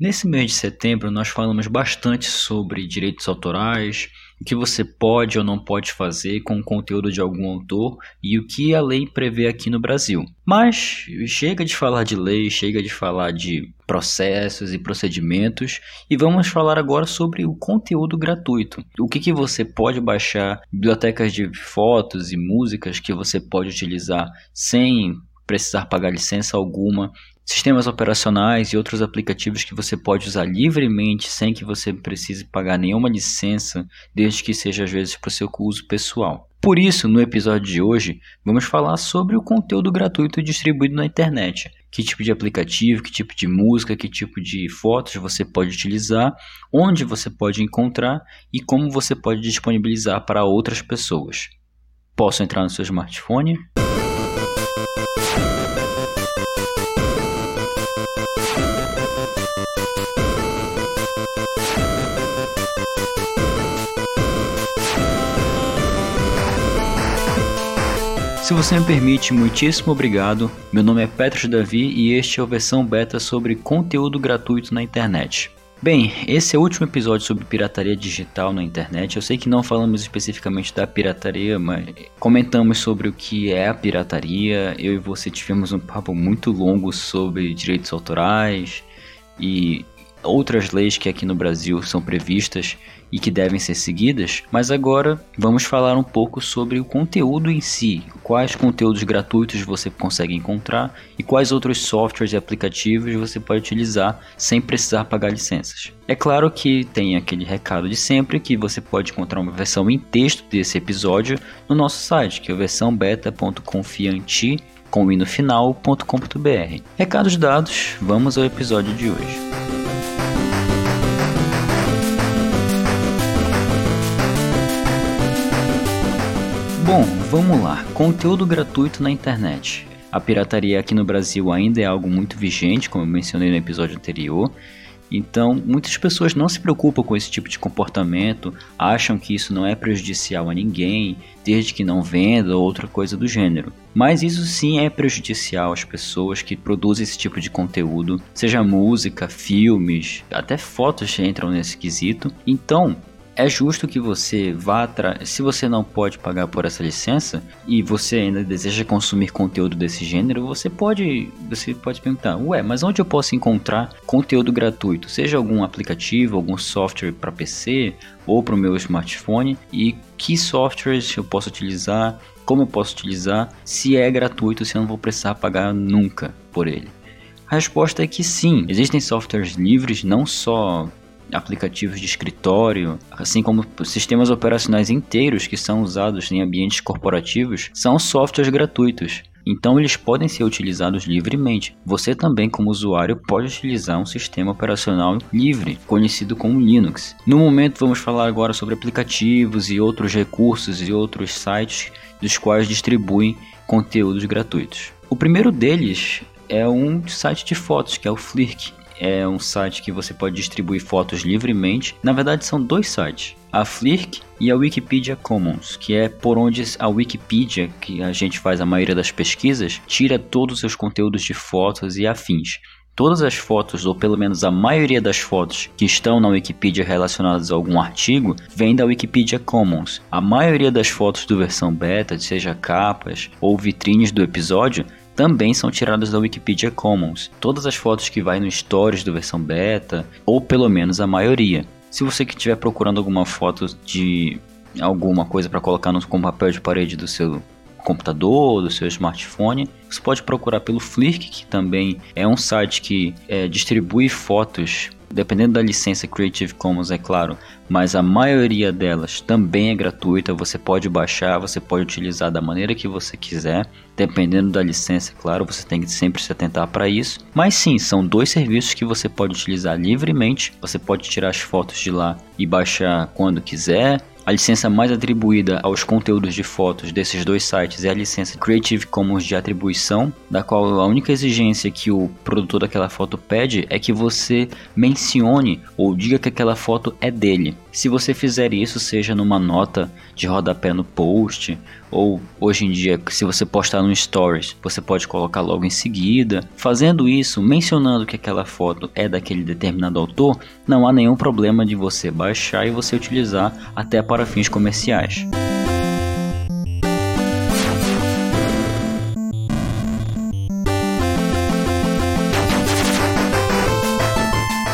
Nesse mês de setembro, nós falamos bastante sobre direitos autorais, o que você pode ou não pode fazer com o conteúdo de algum autor e o que a lei prevê aqui no Brasil. Mas chega de falar de lei, chega de falar de processos e procedimentos e vamos falar agora sobre o conteúdo gratuito. O que, que você pode baixar, bibliotecas de fotos e músicas que você pode utilizar sem precisar pagar licença alguma, sistemas operacionais e outros aplicativos que você pode usar livremente sem que você precise pagar nenhuma licença, desde que seja às vezes para o seu uso pessoal. Por isso, no episódio de hoje, vamos falar sobre o conteúdo gratuito distribuído na internet. Que tipo de aplicativo, que tipo de música, que tipo de fotos você pode utilizar, onde você pode encontrar e como você pode disponibilizar para outras pessoas. Posso entrar no seu smartphone? Se você me permite, muitíssimo obrigado. Meu nome é Petros Davi e este é a versão beta sobre conteúdo gratuito na internet. Bem, esse é o último episódio sobre pirataria digital na internet. Eu sei que não falamos especificamente da pirataria, mas comentamos sobre o que é a pirataria. Eu e você tivemos um papo muito longo sobre direitos autorais e outras leis que aqui no Brasil são previstas e que devem ser seguidas, mas agora vamos falar um pouco sobre o conteúdo em si, quais conteúdos gratuitos você consegue encontrar e quais outros softwares e aplicativos você pode utilizar sem precisar pagar licenças. É claro que tem aquele recado de sempre que você pode encontrar uma versão em texto desse episódio no nosso site, que é versão beta.confianti com no final.com.br. Recados dados, vamos ao episódio de hoje. Bom, vamos lá. Conteúdo gratuito na internet. A pirataria aqui no Brasil ainda é algo muito vigente, como eu mencionei no episódio anterior. Então, muitas pessoas não se preocupam com esse tipo de comportamento, acham que isso não é prejudicial a ninguém, desde que não venda ou outra coisa do gênero. Mas isso sim é prejudicial às pessoas que produzem esse tipo de conteúdo, seja música, filmes, até fotos entram nesse quesito. Então, é justo que você vá atrás. Se você não pode pagar por essa licença e você ainda deseja consumir conteúdo desse gênero, você pode, você pode perguntar: "Ué, mas onde eu posso encontrar conteúdo gratuito? Seja algum aplicativo, algum software para PC ou para o meu smartphone e que softwares eu posso utilizar? Como eu posso utilizar? Se é gratuito, se eu não vou precisar pagar nunca por ele?" A resposta é que sim, existem softwares livres, não só aplicativos de escritório, assim como sistemas operacionais inteiros que são usados em ambientes corporativos, são softwares gratuitos. Então eles podem ser utilizados livremente. Você também, como usuário, pode utilizar um sistema operacional livre, conhecido como Linux. No momento, vamos falar agora sobre aplicativos e outros recursos e outros sites dos quais distribuem conteúdos gratuitos. O primeiro deles é um site de fotos, que é o Flirk é um site que você pode distribuir fotos livremente. Na verdade, são dois sites. A Flirk e a Wikipedia Commons, que é por onde a Wikipedia, que a gente faz a maioria das pesquisas, tira todos os seus conteúdos de fotos e afins. Todas as fotos, ou pelo menos a maioria das fotos que estão na Wikipedia relacionadas a algum artigo, vem da Wikipedia Commons. A maioria das fotos do versão beta, seja capas ou vitrines do episódio, também são tiradas da Wikipedia Commons. Todas as fotos que vai no Stories do versão beta, ou pelo menos a maioria. Se você que estiver procurando alguma foto de alguma coisa para colocar no, como papel de parede do seu computador, do seu smartphone, você pode procurar pelo Flirk, que também é um site que é, distribui fotos dependendo da licença Creative Commons, é claro, mas a maioria delas também é gratuita, você pode baixar, você pode utilizar da maneira que você quiser, dependendo da licença, é claro, você tem que sempre se atentar para isso. Mas sim, são dois serviços que você pode utilizar livremente, você pode tirar as fotos de lá e baixar quando quiser, a licença mais atribuída aos conteúdos de fotos desses dois sites é a licença Creative Commons de atribuição, da qual a única exigência que o produtor daquela foto pede é que você mencione ou diga que aquela foto é dele. Se você fizer isso, seja numa nota de rodapé no post, ou hoje em dia, se você postar no Stories, você pode colocar logo em seguida. Fazendo isso, mencionando que aquela foto é daquele determinado autor, não há nenhum problema de você baixar e você utilizar até para fins comerciais.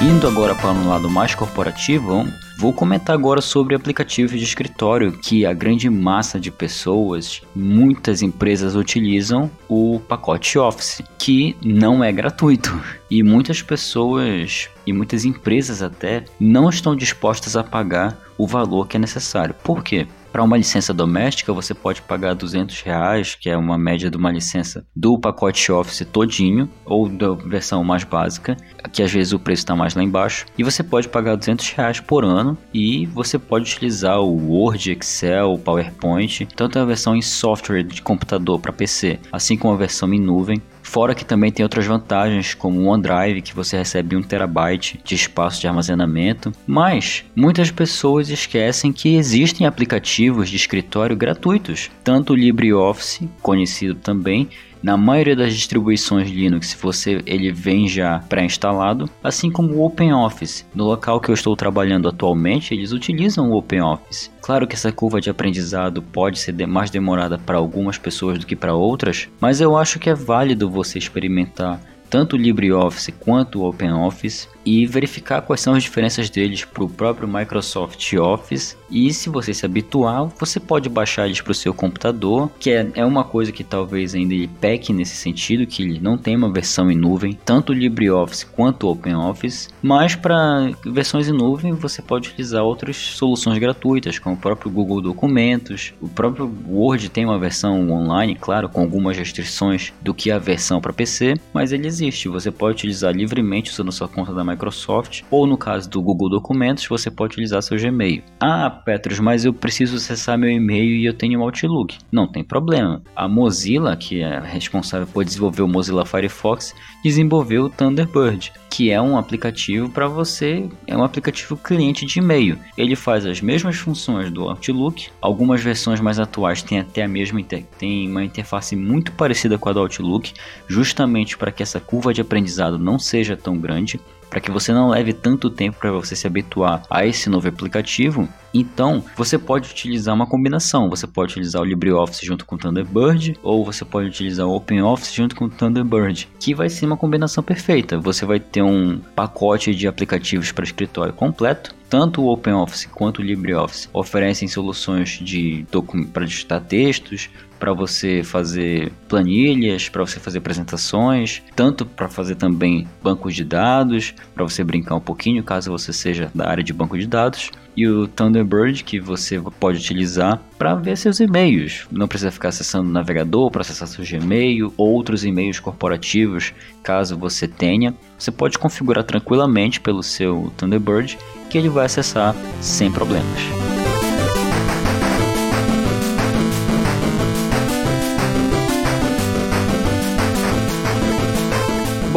Indo agora para um lado mais corporativo, vou comentar agora sobre aplicativos de escritório que a grande massa de pessoas, muitas empresas utilizam o pacote Office, que não é gratuito. E muitas pessoas e muitas empresas até não estão dispostas a pagar o valor que é necessário. Por quê? Para uma licença doméstica, você pode pagar 200 reais, que é uma média de uma licença do pacote Office todinho, ou da versão mais básica, que às vezes o preço está mais lá embaixo. E você pode pagar 200 reais por ano e você pode utilizar o Word, Excel, PowerPoint, tanto a versão em software de computador para PC, assim como a versão em nuvem. Fora que também tem outras vantagens, como o OneDrive, que você recebe 1 terabyte de espaço de armazenamento. Mas muitas pessoas esquecem que existem aplicativos de escritório gratuitos, tanto o LibreOffice, conhecido também, na maioria das distribuições Linux, você ele vem já pré-instalado, assim como o OpenOffice. No local que eu estou trabalhando atualmente, eles utilizam o OpenOffice. Claro que essa curva de aprendizado pode ser mais demorada para algumas pessoas do que para outras, mas eu acho que é válido você experimentar tanto o LibreOffice quanto o OpenOffice e verificar quais são as diferenças deles para o próprio Microsoft Office. E se você se habituar, você pode baixar eles para o seu computador, que é, é uma coisa que talvez ainda ele peque nesse sentido, que ele não tem uma versão em nuvem, tanto o LibreOffice quanto o OpenOffice. Mas para versões em nuvem, você pode utilizar outras soluções gratuitas, como o próprio Google Documentos. O próprio Word tem uma versão online, claro, com algumas restrições do que a versão para PC, mas ele existe. Você pode utilizar livremente usando sua conta da Microsoft ou no caso do Google Documentos, você pode utilizar seu Gmail. Ah, Petros, mas eu preciso acessar meu e-mail e eu tenho um Outlook. Não tem problema. A Mozilla, que é responsável por desenvolver o Mozilla Firefox, desenvolveu o Thunderbird, que é um aplicativo para você, é um aplicativo cliente de e-mail. Ele faz as mesmas funções do Outlook, algumas versões mais atuais têm até a mesma tem uma interface muito parecida com a do Outlook, justamente para que essa curva de aprendizado não seja tão grande para que você não leve tanto tempo para você se habituar a esse novo aplicativo, então você pode utilizar uma combinação. Você pode utilizar o LibreOffice junto com o Thunderbird, ou você pode utilizar o OpenOffice junto com o Thunderbird, que vai ser uma combinação perfeita. Você vai ter um pacote de aplicativos para escritório completo. Tanto o OpenOffice quanto o LibreOffice oferecem soluções de para digitar textos, para você fazer planilhas, para você fazer apresentações, tanto para fazer também bancos de dados, para você brincar um pouquinho, caso você seja da área de banco de dados, e o Thunderbird que você pode utilizar para ver seus e-mails. Não precisa ficar acessando o navegador para acessar seu Gmail, outros e-mails corporativos, caso você tenha. Você pode configurar tranquilamente pelo seu Thunderbird que ele vai acessar sem problemas.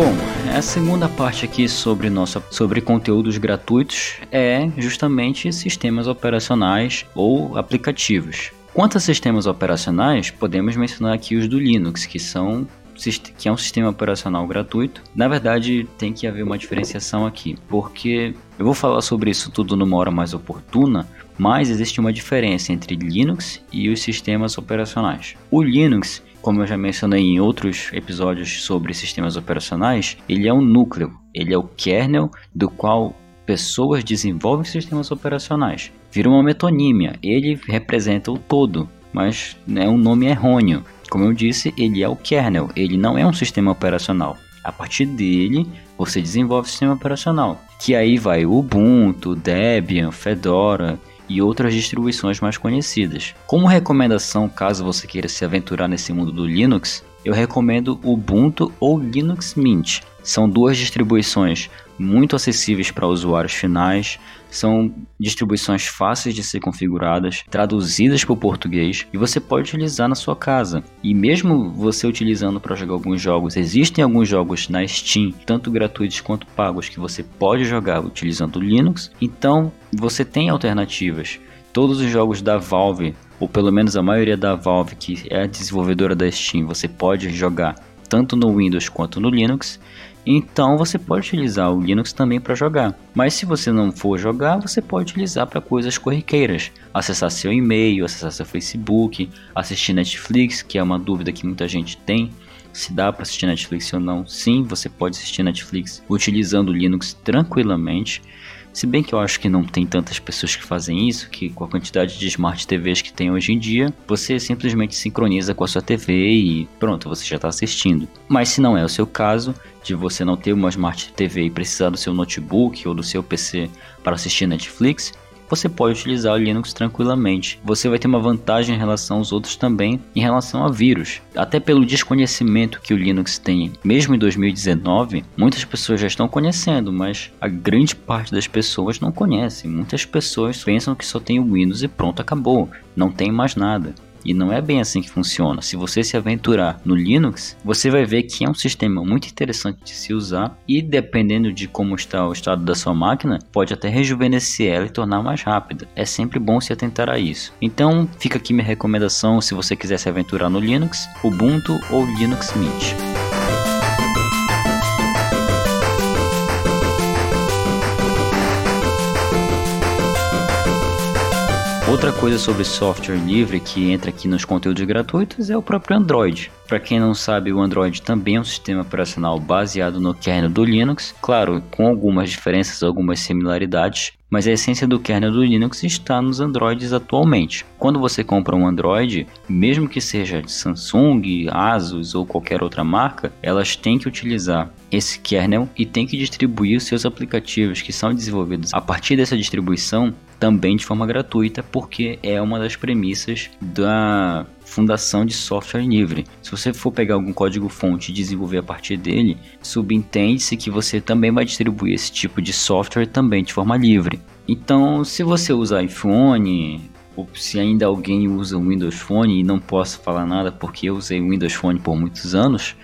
Bom, a segunda parte aqui sobre nossa sobre conteúdos gratuitos é justamente sistemas operacionais ou aplicativos. Quanto a sistemas operacionais, podemos mencionar aqui os do Linux, que são que é um sistema operacional gratuito. Na verdade, tem que haver uma diferenciação aqui, porque eu vou falar sobre isso tudo numa hora mais oportuna, mas existe uma diferença entre Linux e os sistemas operacionais. O Linux como eu já mencionei em outros episódios sobre sistemas operacionais, ele é um núcleo, ele é o kernel do qual pessoas desenvolvem sistemas operacionais. Vira uma metonímia, ele representa o todo, mas é um nome errôneo. Como eu disse, ele é o kernel, ele não é um sistema operacional. A partir dele, você desenvolve o sistema operacional, que aí vai Ubuntu, Debian, Fedora, e outras distribuições mais conhecidas. Como recomendação, caso você queira se aventurar nesse mundo do Linux, eu recomendo Ubuntu ou Linux Mint. São duas distribuições muito acessíveis para usuários finais, são distribuições fáceis de ser configuradas, traduzidas para o português e você pode utilizar na sua casa. E mesmo você utilizando para jogar alguns jogos, existem alguns jogos na Steam, tanto gratuitos quanto pagos, que você pode jogar utilizando o Linux. Então você tem alternativas. Todos os jogos da Valve, ou pelo menos a maioria da Valve, que é a desenvolvedora da Steam, você pode jogar tanto no Windows quanto no Linux. Então você pode utilizar o Linux também para jogar. Mas se você não for jogar, você pode utilizar para coisas corriqueiras. Acessar seu e-mail, acessar seu Facebook, assistir Netflix, que é uma dúvida que muita gente tem. Se dá para assistir Netflix ou não? Sim, você pode assistir Netflix utilizando o Linux tranquilamente. Se bem que eu acho que não tem tantas pessoas que fazem isso, que com a quantidade de smart TVs que tem hoje em dia, você simplesmente sincroniza com a sua TV e pronto, você já está assistindo. Mas se não é o seu caso, de você não ter uma smart TV e precisar do seu notebook ou do seu PC para assistir Netflix, você pode utilizar o Linux tranquilamente. Você vai ter uma vantagem em relação aos outros também em relação a vírus. Até pelo desconhecimento que o Linux tem, mesmo em 2019, muitas pessoas já estão conhecendo, mas a grande parte das pessoas não conhece. Muitas pessoas pensam que só tem o Windows e pronto, acabou. Não tem mais nada. E não é bem assim que funciona. Se você se aventurar no Linux, você vai ver que é um sistema muito interessante de se usar e dependendo de como está o estado da sua máquina, pode até rejuvenescer ela e tornar mais rápida. É sempre bom se atentar a isso. Então, fica aqui minha recomendação se você quiser se aventurar no Linux, Ubuntu ou Linux Mint. Outra coisa sobre software livre que entra aqui nos conteúdos gratuitos é o próprio Android. Para quem não sabe, o Android também é um sistema operacional baseado no kernel do Linux, claro, com algumas diferenças, algumas similaridades, mas a essência do kernel do Linux está nos Androids atualmente. Quando você compra um Android, mesmo que seja de Samsung, Asus ou qualquer outra marca, elas têm que utilizar esse kernel e têm que distribuir os seus aplicativos que são desenvolvidos a partir dessa distribuição também de forma gratuita, porque é uma das premissas da fundação de software livre. Se você for pegar algum código-fonte e desenvolver a partir dele, subentende-se que você também vai distribuir esse tipo de software também de forma livre. Então, se você usa iPhone, ou se ainda alguém usa Windows Phone e não posso falar nada porque eu usei o Windows Phone por muitos anos,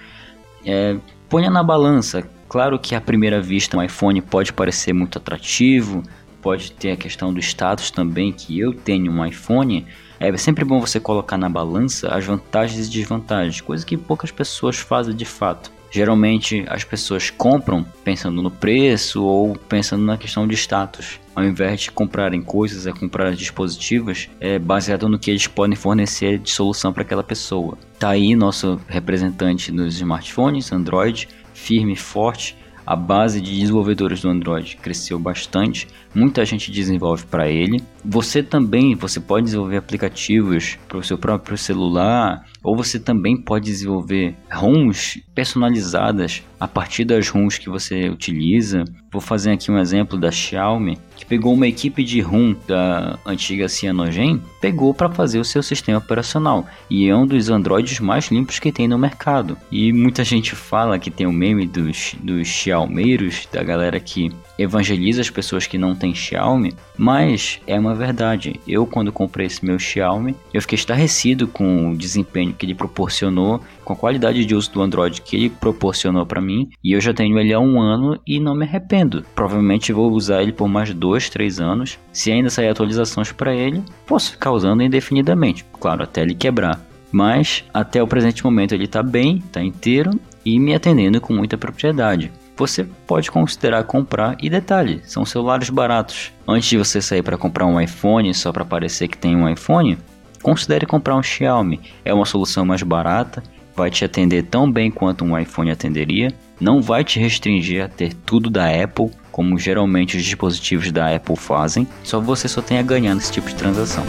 é, ponha na balança. Claro que à primeira vista um iPhone pode parecer muito atrativo, pode ter a questão do status também, que eu tenho um iPhone, é sempre bom você colocar na balança as vantagens e desvantagens, coisa que poucas pessoas fazem de fato. Geralmente as pessoas compram pensando no preço ou pensando na questão de status, ao invés de comprarem coisas, é comprar dispositivos é baseado no que eles podem fornecer de solução para aquela pessoa. Tá aí nosso representante nos smartphones, Android, firme e forte, a base de desenvolvedores do Android cresceu bastante, muita gente desenvolve para ele. Você também, você pode desenvolver aplicativos para o seu próprio celular, ou você também pode desenvolver ROMs personalizadas a partir das ROMs que você utiliza. Vou fazer aqui um exemplo da Xiaomi, que pegou uma equipe de ROM da antiga Cyanogen, pegou para fazer o seu sistema operacional e é um dos Androids mais limpos que tem no mercado. E muita gente fala que tem o meme dos, dos Xiaomeiros, da galera que evangeliza as pessoas que não têm Xiaomi, mas é uma verdade. Eu, quando comprei esse meu Xiaomi, eu fiquei estarrecido com o desempenho que ele proporcionou, com a qualidade de uso do Android que ele proporcionou para mim, e eu já tenho ele há um ano e não me arrependo. Provavelmente vou usar ele por mais dois, três anos. Se ainda sair atualizações para ele, posso ficar usando indefinidamente, claro, até ele quebrar. Mas até o presente momento ele está bem, está inteiro e me atendendo com muita propriedade você pode considerar comprar. E detalhe, são celulares baratos. Antes de você sair para comprar um iPhone só para parecer que tem um iPhone, considere comprar um Xiaomi. É uma solução mais barata, vai te atender tão bem quanto um iPhone atenderia, não vai te restringir a ter tudo da Apple, como geralmente os dispositivos da Apple fazem. Só você só tem a ganhar nesse tipo de transação.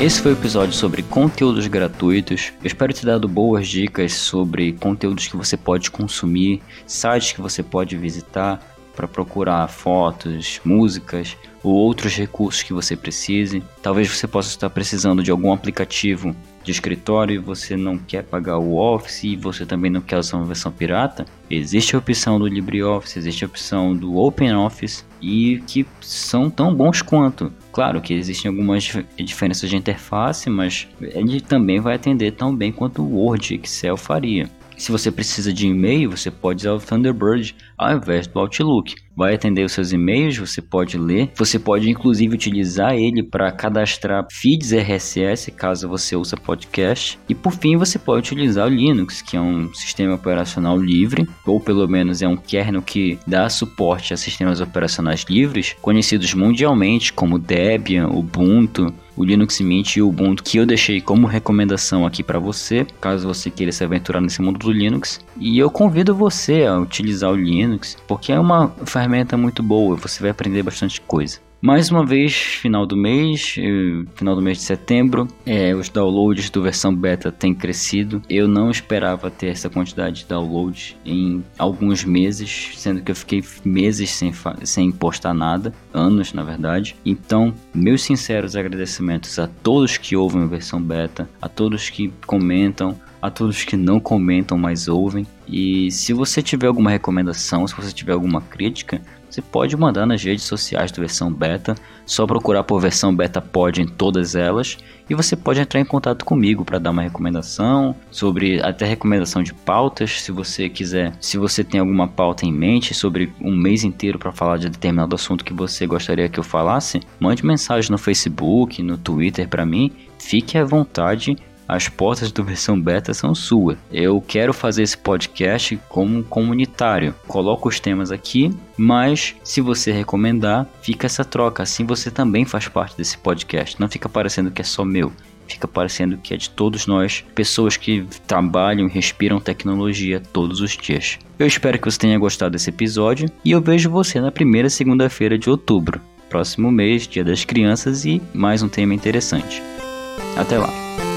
Esse foi o episódio sobre conteúdos gratuitos. Eu espero ter dado boas dicas sobre conteúdos que você pode consumir, sites que você pode visitar para procurar fotos, músicas ou outros recursos que você precise. Talvez você possa estar precisando de algum aplicativo de escritório e você não quer pagar o Office e você também não quer usar uma versão pirata, existe a opção do LibreOffice, existe a opção do OpenOffice e que são tão bons quanto. Claro que existem algumas diferenças de interface, mas ele também vai atender tão bem quanto o Word e Excel faria. Se você precisa de e-mail, você pode usar o Thunderbird ao invés do Outlook. Vai atender os seus e-mails, você pode ler. Você pode inclusive utilizar ele para cadastrar feeds RSS caso você use podcast. E por fim, você pode utilizar o Linux, que é um sistema operacional livre, ou pelo menos é um kernel que dá suporte a sistemas operacionais livres, conhecidos mundialmente como Debian, Ubuntu, o Linux Mint e o Ubuntu que eu deixei como recomendação aqui para você, caso você queira se aventurar nesse mundo do Linux. E eu convido você a utilizar o Linux, porque é uma ferramenta muito boa, você vai aprender bastante coisa. Mais uma vez, final do mês, eh, final do mês de setembro, é, os downloads do versão beta têm crescido. Eu não esperava ter essa quantidade de downloads em alguns meses, sendo que eu fiquei meses sem, sem postar nada, anos na verdade. Então, meus sinceros agradecimentos a todos que ouvem a versão beta, a todos que comentam, a todos que não comentam, mas ouvem. E se você tiver alguma recomendação, se você tiver alguma crítica, você pode mandar nas redes sociais do versão beta, só procurar por versão beta pod em todas elas e você pode entrar em contato comigo para dar uma recomendação sobre até recomendação de pautas, se você quiser, se você tem alguma pauta em mente sobre um mês inteiro para falar de determinado assunto que você gostaria que eu falasse, mande mensagem no Facebook, no Twitter para mim, fique à vontade as portas do versão beta são suas. Eu quero fazer esse podcast como comunitário. Coloco os temas aqui, mas se você recomendar, fica essa troca. Assim você também faz parte desse podcast. Não fica parecendo que é só meu fica parecendo que é de todos nós, pessoas que trabalham e respiram tecnologia todos os dias. Eu espero que você tenha gostado desse episódio e eu vejo você na primeira segunda-feira de outubro, próximo mês, Dia das Crianças e mais um tema interessante. Até lá!